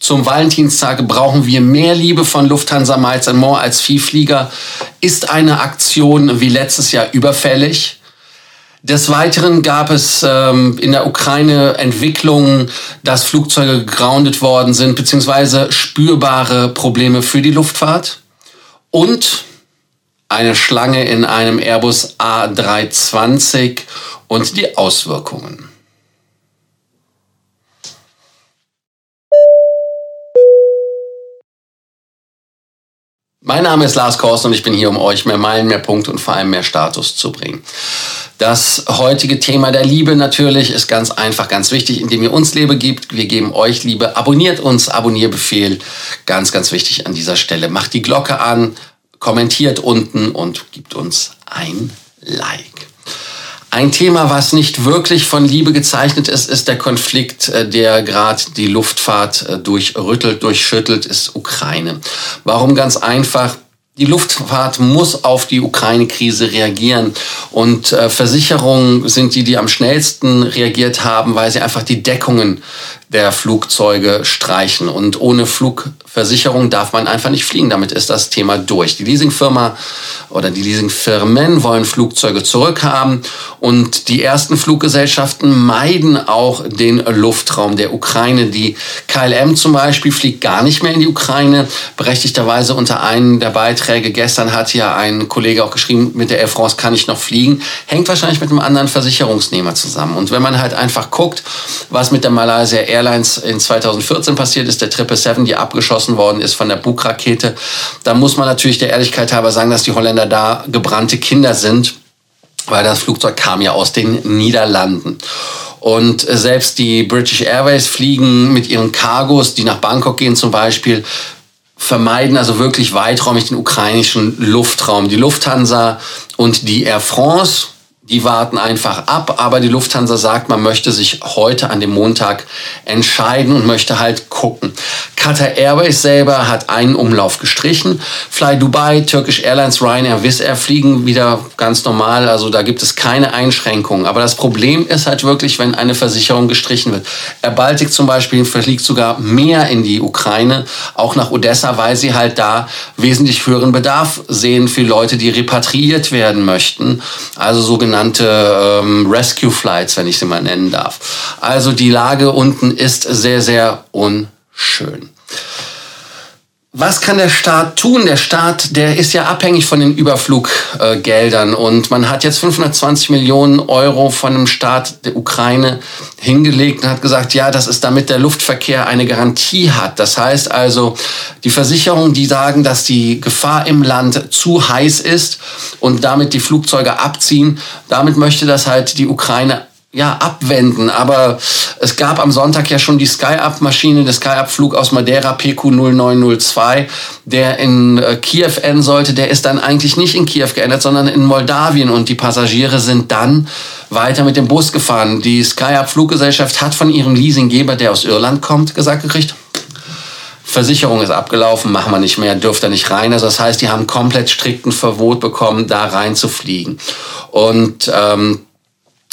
zum Valentinstag brauchen wir mehr Liebe von Lufthansa Miles More als Viehflieger. Ist eine Aktion wie letztes Jahr überfällig? Des Weiteren gab es ähm, in der Ukraine Entwicklungen, dass Flugzeuge gegroundet worden sind, beziehungsweise spürbare Probleme für die Luftfahrt. Und eine Schlange in einem Airbus A320 und die Auswirkungen. Mein Name ist Lars Korst und ich bin hier, um euch mehr Meilen, mehr Punkte und vor allem mehr Status zu bringen. Das heutige Thema der Liebe natürlich ist ganz einfach, ganz wichtig, indem ihr uns Liebe gibt. Wir geben euch Liebe. Abonniert uns, Abonnierbefehl. Ganz, ganz wichtig an dieser Stelle. Macht die Glocke an, kommentiert unten und gibt uns ein Like. Ein Thema, was nicht wirklich von Liebe gezeichnet ist, ist der Konflikt, äh, der gerade die Luftfahrt äh, durchrüttelt, durchschüttelt, ist Ukraine. Warum ganz einfach? Die Luftfahrt muss auf die Ukraine-Krise reagieren. Und äh, Versicherungen sind die, die am schnellsten reagiert haben, weil sie einfach die Deckungen der Flugzeuge streichen. Und ohne Flugversicherung darf man einfach nicht fliegen. Damit ist das Thema durch. Die Leasingfirma oder die Leasingfirmen wollen Flugzeuge zurückhaben und die ersten Fluggesellschaften meiden auch den Luftraum der Ukraine. Die KLM zum Beispiel fliegt gar nicht mehr in die Ukraine. Berechtigterweise unter einem der Beiträge gestern hat ja ein Kollege auch geschrieben, mit der Air France kann ich noch fliegen. Hängt wahrscheinlich mit einem anderen Versicherungsnehmer zusammen. Und wenn man halt einfach guckt, was mit der Malaysia Air Airlines in 2014 passiert ist, der 777, die abgeschossen worden ist von der Bug-Rakete. Da muss man natürlich der Ehrlichkeit halber sagen, dass die Holländer da gebrannte Kinder sind, weil das Flugzeug kam ja aus den Niederlanden. Und selbst die British Airways fliegen mit ihren Cargos, die nach Bangkok gehen zum Beispiel, vermeiden also wirklich weiträumig den ukrainischen Luftraum. Die Lufthansa und die Air France die warten einfach ab, aber die Lufthansa sagt, man möchte sich heute an dem Montag entscheiden und möchte halt gucken. Qatar Airways selber hat einen Umlauf gestrichen. Fly Dubai, Turkish Airlines, Ryanair, Wizz Air fliegen wieder ganz normal. Also da gibt es keine Einschränkungen. Aber das Problem ist halt wirklich, wenn eine Versicherung gestrichen wird. Air Baltic zum Beispiel fliegt sogar mehr in die Ukraine, auch nach Odessa, weil sie halt da wesentlich höheren Bedarf sehen für Leute, die repatriiert werden möchten. Also sogenannte sogenannte ähm, Rescue Flights, wenn ich sie mal nennen darf. Also die Lage unten ist sehr, sehr unschön. Was kann der Staat tun? Der Staat, der ist ja abhängig von den Überfluggeldern und man hat jetzt 520 Millionen Euro von dem Staat der Ukraine hingelegt und hat gesagt, ja, das ist damit der Luftverkehr eine Garantie hat. Das heißt also, die Versicherungen, die sagen, dass die Gefahr im Land zu heiß ist und damit die Flugzeuge abziehen, damit möchte das halt die Ukraine ja, abwenden. Aber es gab am Sonntag ja schon die Sky-Up-Maschine, der Sky-Up-Flug aus Madeira PQ0902, der in äh, Kiew enden sollte. Der ist dann eigentlich nicht in Kiew geendet, sondern in Moldawien. Und die Passagiere sind dann weiter mit dem Bus gefahren. Die Sky-Up-Fluggesellschaft hat von ihrem Leasinggeber, der aus Irland kommt, gesagt gekriegt, Versicherung ist abgelaufen, machen wir nicht mehr, dürft ihr nicht rein. Also das heißt, die haben komplett strikten Verbot bekommen, da rein zu fliegen. Und ähm,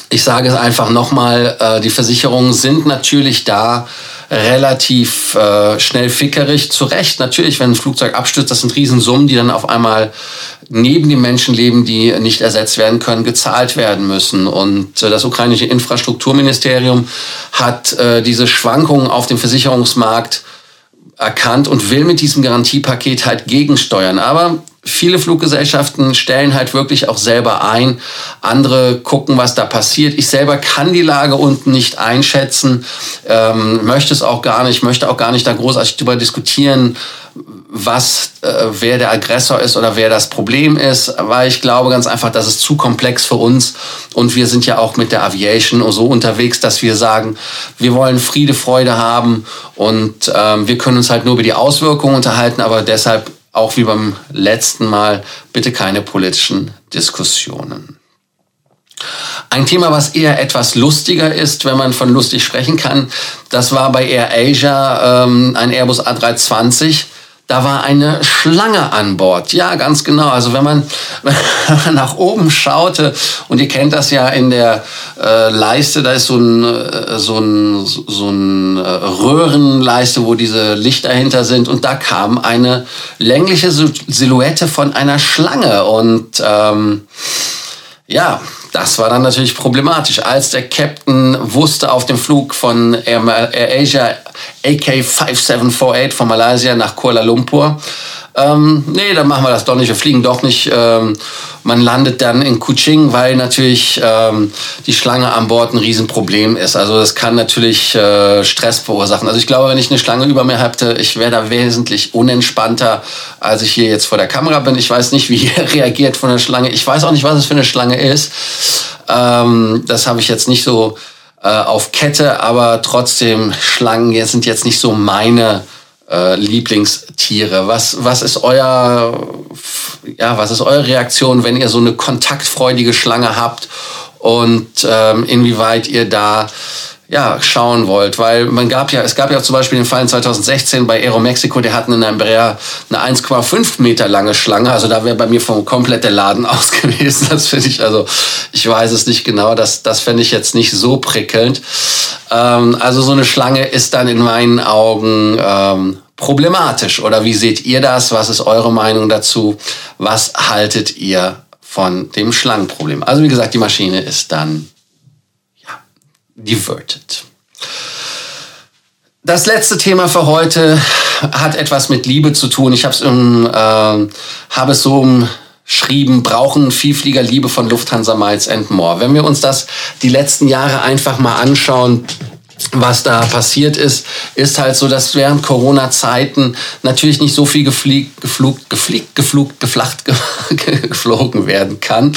ich sage es einfach nochmal, äh, die Versicherungen sind natürlich da relativ äh, schnell fickerig. Zu Recht, natürlich, wenn ein Flugzeug abstürzt, das sind Riesensummen, die dann auf einmal neben den Menschenleben, die nicht ersetzt werden können, gezahlt werden müssen. Und äh, das ukrainische Infrastrukturministerium hat äh, diese Schwankungen auf dem Versicherungsmarkt erkannt und will mit diesem Garantiepaket halt gegensteuern. Aber viele Fluggesellschaften stellen halt wirklich auch selber ein. Andere gucken, was da passiert. Ich selber kann die Lage unten nicht einschätzen, ähm, möchte es auch gar nicht, möchte auch gar nicht da großartig drüber diskutieren, was, äh, wer der Aggressor ist oder wer das Problem ist, weil ich glaube ganz einfach, das ist zu komplex für uns und wir sind ja auch mit der Aviation so unterwegs, dass wir sagen, wir wollen Friede, Freude haben und ähm, wir können uns halt nur über die Auswirkungen unterhalten, aber deshalb auch wie beim letzten Mal, bitte keine politischen Diskussionen. Ein Thema, was eher etwas lustiger ist, wenn man von lustig sprechen kann, das war bei Air Asia ähm, ein Airbus A320, da war eine Schlange an Bord. Ja, ganz genau. Also wenn man, wenn man nach oben schaute, und ihr kennt das ja in der äh, Leiste, da ist so ein, äh, so ein, so ein äh, Röhrenleiste, wo diese Lichter hinter sind, und da kam eine längliche Silhouette von einer Schlange. Und ähm, ja, das war dann natürlich problematisch. Als der Captain wusste auf dem Flug von Air, Asia AK5748 von Malaysia nach Kuala Lumpur, ähm, nee, dann machen wir das doch nicht, wir fliegen doch nicht. Ähm, man landet dann in Kuching, weil natürlich ähm, die Schlange an Bord ein Riesenproblem ist. Also das kann natürlich äh, Stress verursachen. Also ich glaube, wenn ich eine Schlange über mir hätte, ich wäre da wesentlich unentspannter, als ich hier jetzt vor der Kamera bin. Ich weiß nicht, wie ihr reagiert von der Schlange. Ich weiß auch nicht, was es für eine Schlange ist. Ähm, das habe ich jetzt nicht so äh, auf Kette, aber trotzdem, Schlangen sind jetzt nicht so meine äh, Lieblingstiere. Was, was ist euer, ja, was ist eure Reaktion, wenn ihr so eine kontaktfreudige Schlange habt und ähm, inwieweit ihr da ja, schauen wollt, weil man gab ja, es gab ja zum Beispiel den Fall in 2016 bei Aeromexico, der hatten in einem Brea eine 1,5 Meter lange Schlange, also da wäre bei mir vom komplett der Laden aus gewesen. Das finde ich, also ich weiß es nicht genau, das, das fände ich jetzt nicht so prickelnd. Ähm, also so eine Schlange ist dann in meinen Augen ähm, problematisch. Oder wie seht ihr das? Was ist eure Meinung dazu? Was haltet ihr von dem Schlangenproblem? Also wie gesagt, die Maschine ist dann diverted. Das letzte Thema für heute hat etwas mit Liebe zu tun. Ich habe es äh, hab es so umschrieben, brauchen Vielflieger Liebe von Lufthansa Miles and More. Wenn wir uns das die letzten Jahre einfach mal anschauen, was da passiert ist, ist halt so, dass während Corona-Zeiten natürlich nicht so viel gefliegt, geflugt, gefliegt, geflugt, geflacht, geflogen werden kann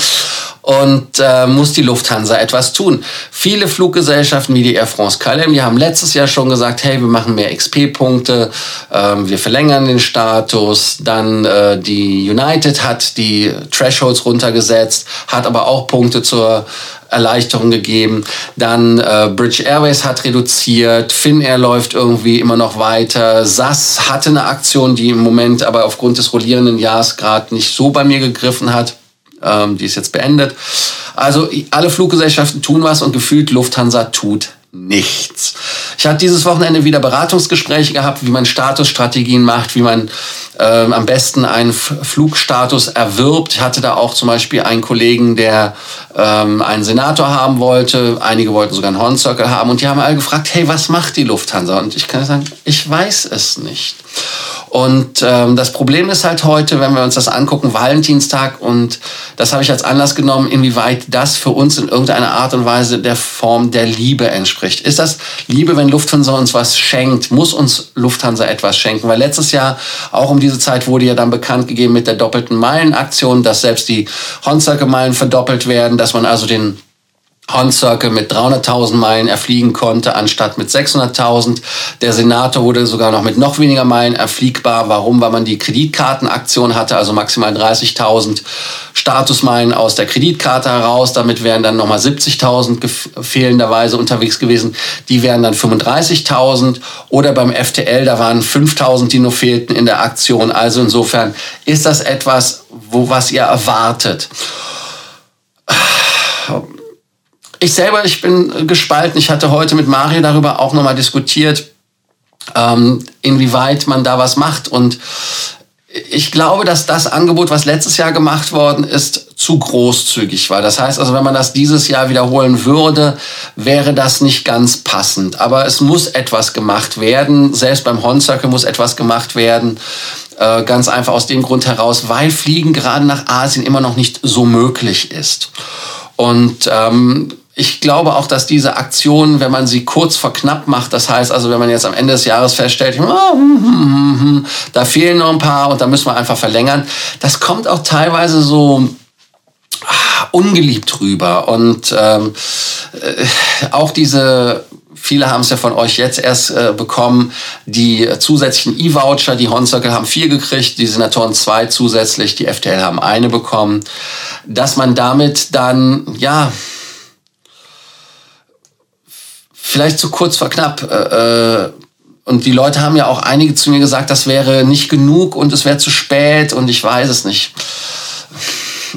und äh, muss die Lufthansa etwas tun. Viele Fluggesellschaften wie die Air France KLM, die haben letztes Jahr schon gesagt, hey, wir machen mehr XP-Punkte, äh, wir verlängern den Status. Dann äh, die United hat die Thresholds runtergesetzt, hat aber auch Punkte zur Erleichterung gegeben. Dann äh, British Airways hat reduziert, Finnair läuft irgendwie immer noch weiter. SAS hatte eine Aktion, die im Moment aber aufgrund des rollierenden Jahres gerade nicht so bei mir gegriffen hat. Ähm, die ist jetzt beendet. Also alle Fluggesellschaften tun was und gefühlt Lufthansa tut nichts. Ich hatte dieses Wochenende wieder Beratungsgespräche gehabt, wie man Statusstrategien macht, wie man ähm, am besten einen Flugstatus erwirbt. Ich hatte da auch zum Beispiel einen Kollegen, der ähm, einen Senator haben wollte. Einige wollten sogar einen Horn Circle haben und die haben alle gefragt, hey, was macht die Lufthansa? Und ich kann sagen, ich weiß es nicht. Und ähm, das Problem ist halt heute, wenn wir uns das angucken, Valentinstag und das habe ich als Anlass genommen, inwieweit das für uns in irgendeiner Art und Weise der Form der Liebe entspricht. Ist das Liebe, wenn Lufthansa uns was schenkt? Muss uns Lufthansa etwas schenken? Weil letztes Jahr, auch um diese Zeit, wurde ja dann bekannt gegeben mit der doppelten Meilenaktion, dass selbst die Honzake-Meilen verdoppelt werden, dass man also den Horn Circle mit 300.000 Meilen erfliegen konnte, anstatt mit 600.000. Der Senator wurde sogar noch mit noch weniger Meilen erfliegbar. Warum? Weil man die Kreditkartenaktion hatte, also maximal 30.000 Statusmeilen aus der Kreditkarte heraus. Damit wären dann nochmal 70.000 fehlenderweise unterwegs gewesen. Die wären dann 35.000. Oder beim FTL, da waren 5.000, die nur fehlten in der Aktion. Also insofern ist das etwas, wo was ihr erwartet ich selber, ich bin gespalten. Ich hatte heute mit Mario darüber auch nochmal diskutiert, ähm, inwieweit man da was macht. Und ich glaube, dass das Angebot, was letztes Jahr gemacht worden ist, zu großzügig war. Das heißt also, wenn man das dieses Jahr wiederholen würde, wäre das nicht ganz passend. Aber es muss etwas gemacht werden. Selbst beim Horn Circle muss etwas gemacht werden. Äh, ganz einfach aus dem Grund heraus, weil Fliegen gerade nach Asien immer noch nicht so möglich ist. Und ähm, ich glaube auch, dass diese Aktion, wenn man sie kurz vor knapp macht, das heißt also, wenn man jetzt am Ende des Jahres feststellt, hm, hm, hm, da fehlen noch ein paar und da müssen wir einfach verlängern, das kommt auch teilweise so ah, ungeliebt rüber. Und ähm, äh, auch diese viele haben es ja von euch jetzt erst äh, bekommen, die zusätzlichen E-Voucher, die Horn haben vier gekriegt, die Senatoren zwei zusätzlich, die FTL haben eine bekommen, dass man damit dann, ja, vielleicht zu kurz vor knapp. Äh, äh, und die Leute haben ja auch einige zu mir gesagt, das wäre nicht genug und es wäre zu spät und ich weiß es nicht.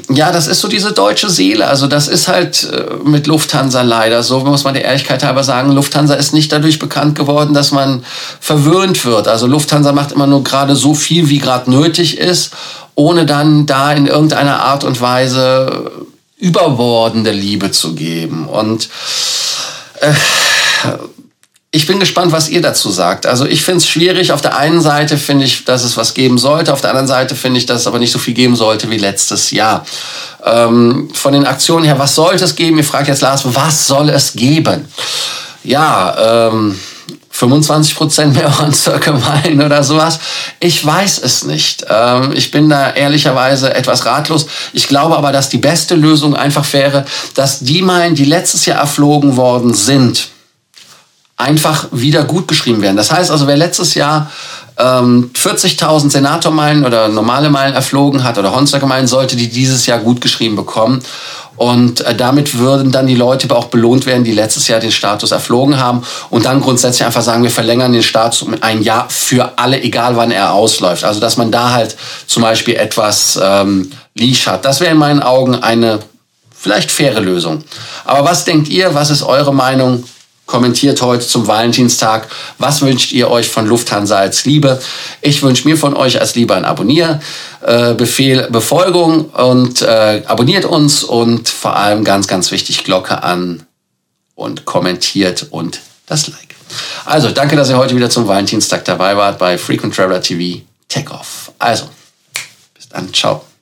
Ja, das ist so diese deutsche Seele. Also das ist halt äh, mit Lufthansa leider so, muss man der Ehrlichkeit halber sagen. Lufthansa ist nicht dadurch bekannt geworden, dass man verwöhnt wird. Also Lufthansa macht immer nur gerade so viel, wie gerade nötig ist, ohne dann da in irgendeiner Art und Weise überbordende Liebe zu geben. Und äh, ich bin gespannt, was ihr dazu sagt. Also ich finde es schwierig. Auf der einen Seite finde ich, dass es was geben sollte. Auf der anderen Seite finde ich, dass es aber nicht so viel geben sollte wie letztes Jahr. Ähm, von den Aktionen her, was sollte es geben? Ihr fragt jetzt Lars, was soll es geben? Ja, ähm, 25 Prozent mehr Hornzirkelwein oder sowas. Ich weiß es nicht. Ähm, ich bin da ehrlicherweise etwas ratlos. Ich glaube aber, dass die beste Lösung einfach wäre, dass die Meilen, die letztes Jahr erflogen worden sind, einfach wieder gut geschrieben werden. Das heißt also, wer letztes Jahr ähm, 40.000 Senatormeilen oder normale Meilen erflogen hat oder Hornzirkelmeilen, sollte die dieses Jahr gut geschrieben bekommen. Und äh, damit würden dann die Leute auch belohnt werden, die letztes Jahr den Status erflogen haben. Und dann grundsätzlich einfach sagen, wir verlängern den Status um ein Jahr für alle, egal wann er ausläuft. Also dass man da halt zum Beispiel etwas ähm, Leash hat. Das wäre in meinen Augen eine vielleicht faire Lösung. Aber was denkt ihr? Was ist eure Meinung? Kommentiert heute zum Valentinstag. Was wünscht ihr euch von Lufthansa als Liebe? Ich wünsche mir von euch als Liebe ein Abonnierbefehl, äh, Befolgung und äh, abonniert uns und vor allem ganz, ganz wichtig, Glocke an und kommentiert und das Like. Also, danke, dass ihr heute wieder zum Valentinstag dabei wart bei Frequent Traveler TV Take Off. Also, bis dann, ciao.